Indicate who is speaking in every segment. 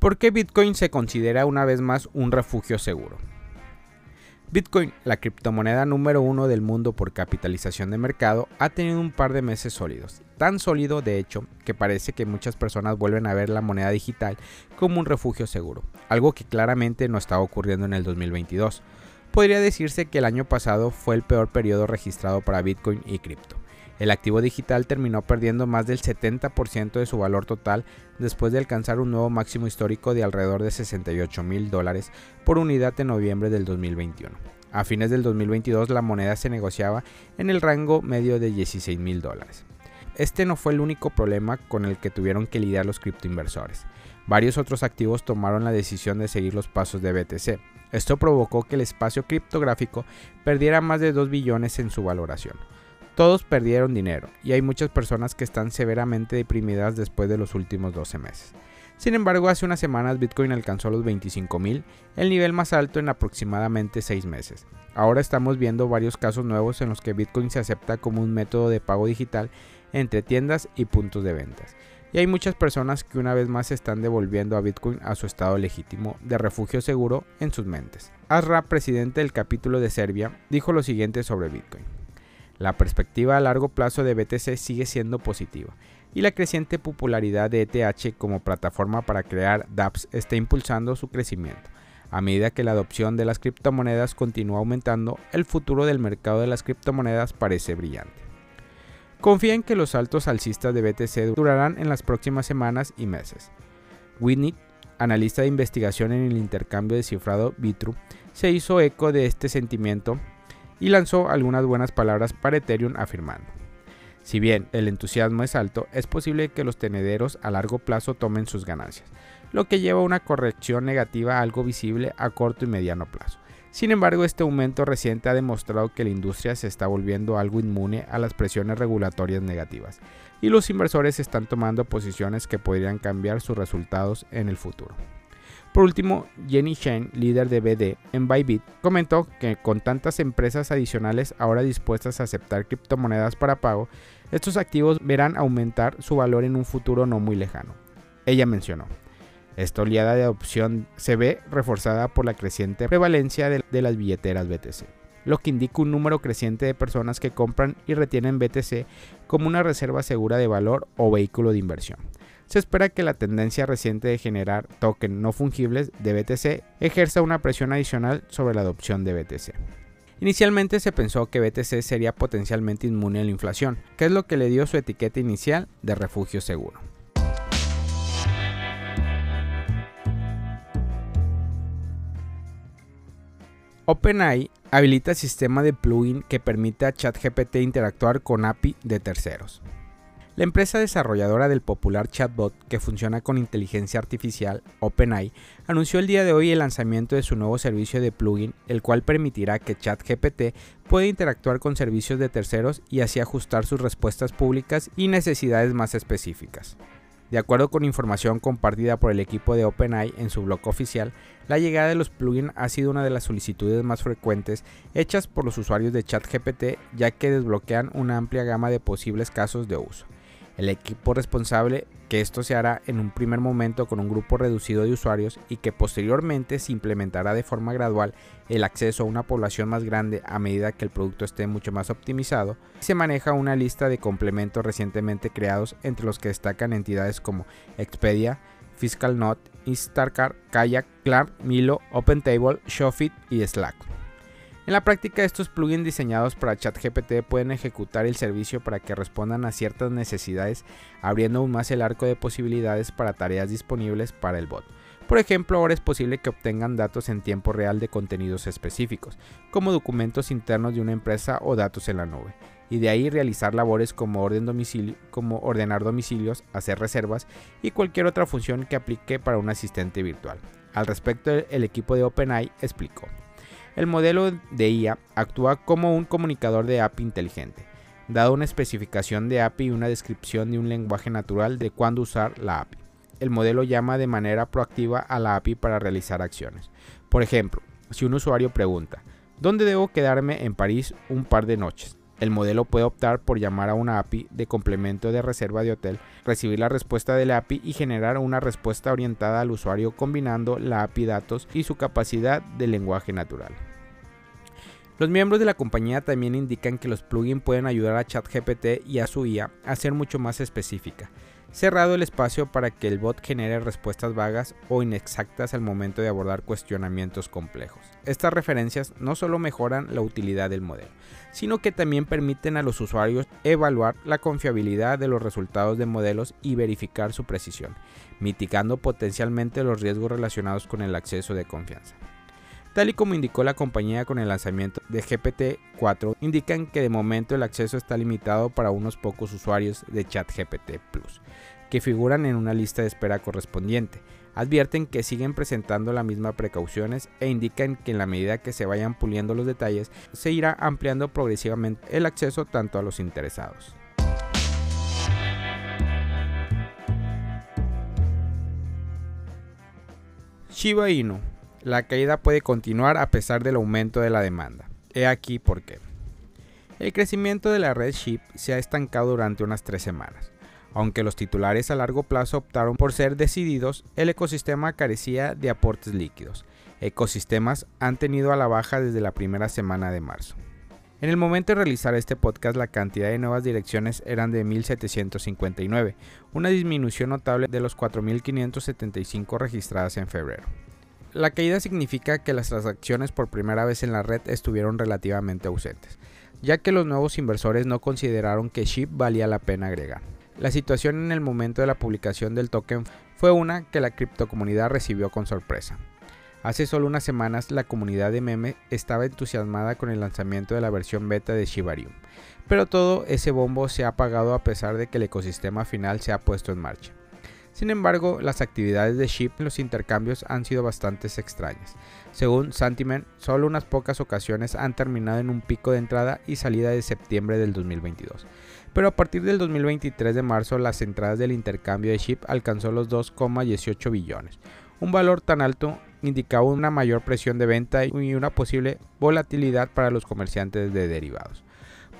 Speaker 1: ¿Por qué Bitcoin se considera una vez más un refugio seguro? Bitcoin, la criptomoneda número uno del mundo por capitalización de mercado, ha tenido un par de meses sólidos. Tan sólido, de hecho, que parece que muchas personas vuelven a ver la moneda digital como un refugio seguro, algo que claramente no estaba ocurriendo en el 2022. Podría decirse que el año pasado fue el peor periodo registrado para Bitcoin y cripto. El activo digital terminó perdiendo más del 70% de su valor total después de alcanzar un nuevo máximo histórico de alrededor de 68 mil dólares por unidad en noviembre del 2021. A fines del 2022 la moneda se negociaba en el rango medio de 16 mil dólares. Este no fue el único problema con el que tuvieron que lidiar los criptoinversores. Varios otros activos tomaron la decisión de seguir los pasos de BTC. Esto provocó que el espacio criptográfico perdiera más de 2 billones en su valoración. Todos perdieron dinero y hay muchas personas que están severamente deprimidas después de los últimos 12 meses. Sin embargo, hace unas semanas Bitcoin alcanzó los 25.000, el nivel más alto en aproximadamente 6 meses. Ahora estamos viendo varios casos nuevos en los que Bitcoin se acepta como un método de pago digital entre tiendas y puntos de ventas. Y hay muchas personas que una vez más están devolviendo a Bitcoin a su estado legítimo de refugio seguro en sus mentes. Asra, presidente del capítulo de Serbia, dijo lo siguiente sobre Bitcoin. La perspectiva a largo plazo de BTC sigue siendo positiva y la creciente popularidad de ETH como plataforma para crear dApps está impulsando su crecimiento. A medida que la adopción de las criptomonedas continúa aumentando, el futuro del mercado de las criptomonedas parece brillante. Confía en que los saltos alcistas de BTC durarán en las próximas semanas y meses. Whitney, analista de investigación en el intercambio de cifrado Bitru, se hizo eco de este sentimiento y lanzó algunas buenas palabras para Ethereum afirmando. Si bien el entusiasmo es alto, es posible que los tenederos a largo plazo tomen sus ganancias, lo que lleva a una corrección negativa algo visible a corto y mediano plazo. Sin embargo, este aumento reciente ha demostrado que la industria se está volviendo algo inmune a las presiones regulatorias negativas, y los inversores están tomando posiciones que podrían cambiar sus resultados en el futuro. Por último, Jenny Shen, líder de BD en Bybit, comentó que con tantas empresas adicionales ahora dispuestas a aceptar criptomonedas para pago, estos activos verán aumentar su valor en un futuro no muy lejano. Ella mencionó, esta oleada de adopción se ve reforzada por la creciente prevalencia de, de las billeteras BTC, lo que indica un número creciente de personas que compran y retienen BTC como una reserva segura de valor o vehículo de inversión se espera que la tendencia reciente de generar tokens no fungibles de BTC ejerza una presión adicional sobre la adopción de BTC. Inicialmente se pensó que BTC sería potencialmente inmune a la inflación, que es lo que le dio su etiqueta inicial de refugio seguro. OpenAI habilita sistema de plugin que permite a ChatGPT interactuar con API de terceros. La empresa desarrolladora del popular chatbot que funciona con inteligencia artificial, OpenAI, anunció el día de hoy el lanzamiento de su nuevo servicio de plugin, el cual permitirá que ChatGPT pueda interactuar con servicios de terceros y así ajustar sus respuestas públicas y necesidades más específicas. De acuerdo con información compartida por el equipo de OpenAI en su blog oficial, la llegada de los plugins ha sido una de las solicitudes más frecuentes hechas por los usuarios de ChatGPT ya que desbloquean una amplia gama de posibles casos de uso. El equipo responsable que esto se hará en un primer momento con un grupo reducido de usuarios y que posteriormente se implementará de forma gradual el acceso a una población más grande a medida que el producto esté mucho más optimizado, se maneja una lista de complementos recientemente creados entre los que destacan entidades como Expedia, FiscalNote, Instacart, Kayak, Clark, Milo, OpenTable, Shofit y Slack. En la práctica, estos plugins diseñados para ChatGPT pueden ejecutar el servicio para que respondan a ciertas necesidades, abriendo aún más el arco de posibilidades para tareas disponibles para el bot. Por ejemplo, ahora es posible que obtengan datos en tiempo real de contenidos específicos, como documentos internos de una empresa o datos en la nube, y de ahí realizar labores como, orden domicilio, como ordenar domicilios, hacer reservas y cualquier otra función que aplique para un asistente virtual. Al respecto, el equipo de OpenAI explicó. El modelo de IA actúa como un comunicador de API inteligente, dado una especificación de API y una descripción de un lenguaje natural de cuándo usar la API. El modelo llama de manera proactiva a la API para realizar acciones. Por ejemplo, si un usuario pregunta, ¿dónde debo quedarme en París un par de noches? El modelo puede optar por llamar a una API de complemento de reserva de hotel, recibir la respuesta de la API y generar una respuesta orientada al usuario combinando la API datos y su capacidad de lenguaje natural. Los miembros de la compañía también indican que los plugins pueden ayudar a ChatGPT y a su IA a ser mucho más específica, cerrado el espacio para que el bot genere respuestas vagas o inexactas al momento de abordar cuestionamientos complejos. Estas referencias no solo mejoran la utilidad del modelo, sino que también permiten a los usuarios evaluar la confiabilidad de los resultados de modelos y verificar su precisión, mitigando potencialmente los riesgos relacionados con el acceso de confianza. Tal y como indicó la compañía con el lanzamiento de GPT-4, indican que de momento el acceso está limitado para unos pocos usuarios de ChatGPT Plus, que figuran en una lista de espera correspondiente. Advierten que siguen presentando las mismas precauciones e indican que en la medida que se vayan puliendo los detalles, se irá ampliando progresivamente el acceso tanto a los interesados. Shiba Inu la caída puede continuar a pesar del aumento de la demanda. He aquí por qué. El crecimiento de la red SHIP se ha estancado durante unas tres semanas. Aunque los titulares a largo plazo optaron por ser decididos, el ecosistema carecía de aportes líquidos. Ecosistemas han tenido a la baja desde la primera semana de marzo. En el momento de realizar este podcast la cantidad de nuevas direcciones eran de 1759, una disminución notable de los 4575 registradas en febrero. La caída significa que las transacciones por primera vez en la red estuvieron relativamente ausentes, ya que los nuevos inversores no consideraron que SHIP valía la pena agregar. La situación en el momento de la publicación del token fue una que la criptocomunidad recibió con sorpresa. Hace solo unas semanas la comunidad de meme estaba entusiasmada con el lanzamiento de la versión beta de Shibarium, pero todo ese bombo se ha apagado a pesar de que el ecosistema final se ha puesto en marcha. Sin embargo, las actividades de SHIP en los intercambios han sido bastante extrañas. Según Santiment, solo unas pocas ocasiones han terminado en un pico de entrada y salida de septiembre del 2022. Pero a partir del 2023 de marzo, las entradas del intercambio de SHIP alcanzó los 2,18 billones. Un valor tan alto indicaba una mayor presión de venta y una posible volatilidad para los comerciantes de derivados.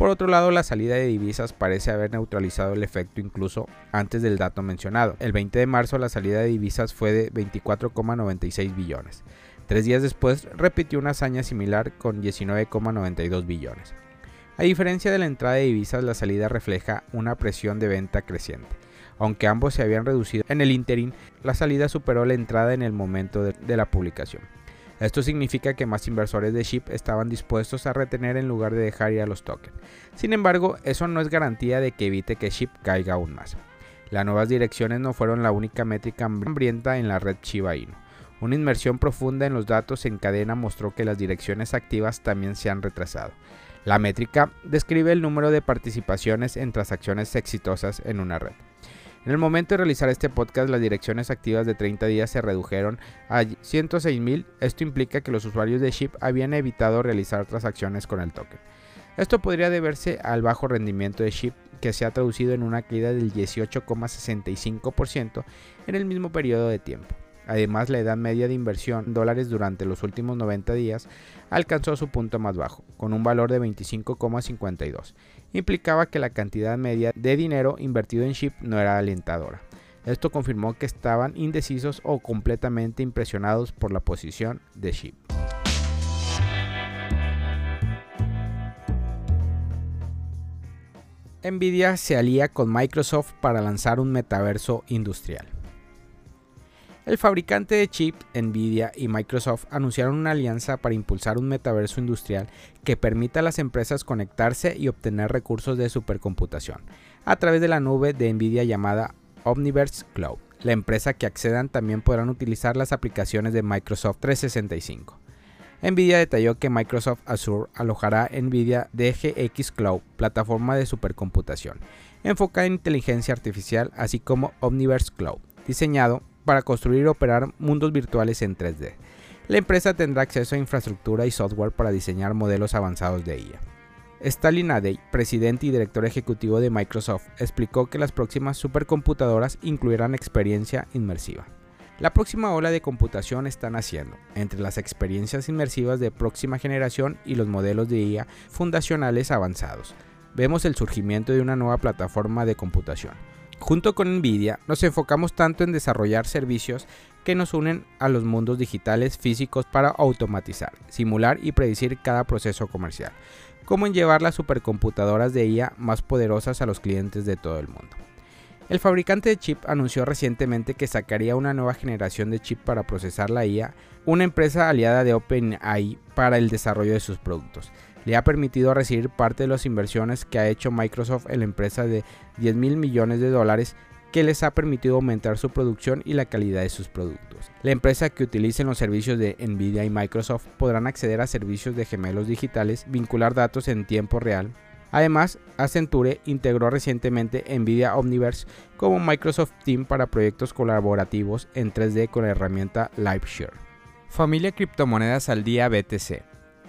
Speaker 1: Por otro lado, la salida de divisas parece haber neutralizado el efecto incluso antes del dato mencionado. El 20 de marzo la salida de divisas fue de 24,96 billones. Tres días después repitió una hazaña similar con 19,92 billones. A diferencia de la entrada de divisas, la salida refleja una presión de venta creciente. Aunque ambos se habían reducido en el interín, la salida superó la entrada en el momento de, de la publicación. Esto significa que más inversores de SHIP estaban dispuestos a retener en lugar de dejar ir a los tokens. Sin embargo, eso no es garantía de que evite que SHIP caiga aún más. Las nuevas direcciones no fueron la única métrica hambrienta en la red Shiba Inu. Una inmersión profunda en los datos en cadena mostró que las direcciones activas también se han retrasado. La métrica describe el número de participaciones en transacciones exitosas en una red. En el momento de realizar este podcast, las direcciones activas de 30 días se redujeron a 106.000. Esto implica que los usuarios de SHIP habían evitado realizar transacciones con el token. Esto podría deberse al bajo rendimiento de SHIP, que se ha traducido en una caída del 18,65% en el mismo periodo de tiempo. Además, la edad media de inversión en dólares durante los últimos 90 días alcanzó su punto más bajo, con un valor de 25,52. Implicaba que la cantidad media de dinero invertido en SHIP no era alentadora. Esto confirmó que estaban indecisos o completamente impresionados por la posición de SHIP. Nvidia se alía con Microsoft para lanzar un metaverso industrial. El fabricante de chips, Nvidia y Microsoft anunciaron una alianza para impulsar un metaverso industrial que permita a las empresas conectarse y obtener recursos de supercomputación a través de la nube de Nvidia llamada Omniverse Cloud. La empresa que accedan también podrán utilizar las aplicaciones de Microsoft 365. Nvidia detalló que Microsoft Azure alojará Nvidia DGX Cloud, plataforma de supercomputación, enfocada en inteligencia artificial, así como Omniverse Cloud, diseñado para construir y operar mundos virtuales en 3D. La empresa tendrá acceso a infraestructura y software para diseñar modelos avanzados de IA. Stalin Adey, presidente y director ejecutivo de Microsoft, explicó que las próximas supercomputadoras incluirán experiencia inmersiva. La próxima ola de computación está naciendo, entre las experiencias inmersivas de próxima generación y los modelos de IA fundacionales avanzados. vemos el surgimiento de una nueva plataforma de computación. Junto con Nvidia nos enfocamos tanto en desarrollar servicios que nos unen a los mundos digitales físicos para automatizar, simular y predecir cada proceso comercial, como en llevar las supercomputadoras de IA más poderosas a los clientes de todo el mundo. El fabricante de chip anunció recientemente que sacaría una nueva generación de chip para procesar la IA, una empresa aliada de OpenAI para el desarrollo de sus productos. Le ha permitido recibir parte de las inversiones que ha hecho Microsoft en la empresa de 10 mil millones de dólares que les ha permitido aumentar su producción y la calidad de sus productos. La empresa que utilice los servicios de Nvidia y Microsoft podrán acceder a servicios de gemelos digitales, vincular datos en tiempo real, Además, Accenture integró recientemente Nvidia Omniverse como Microsoft Team para proyectos colaborativos en 3D con la herramienta LiveShare. Familia Criptomonedas al Día BTC.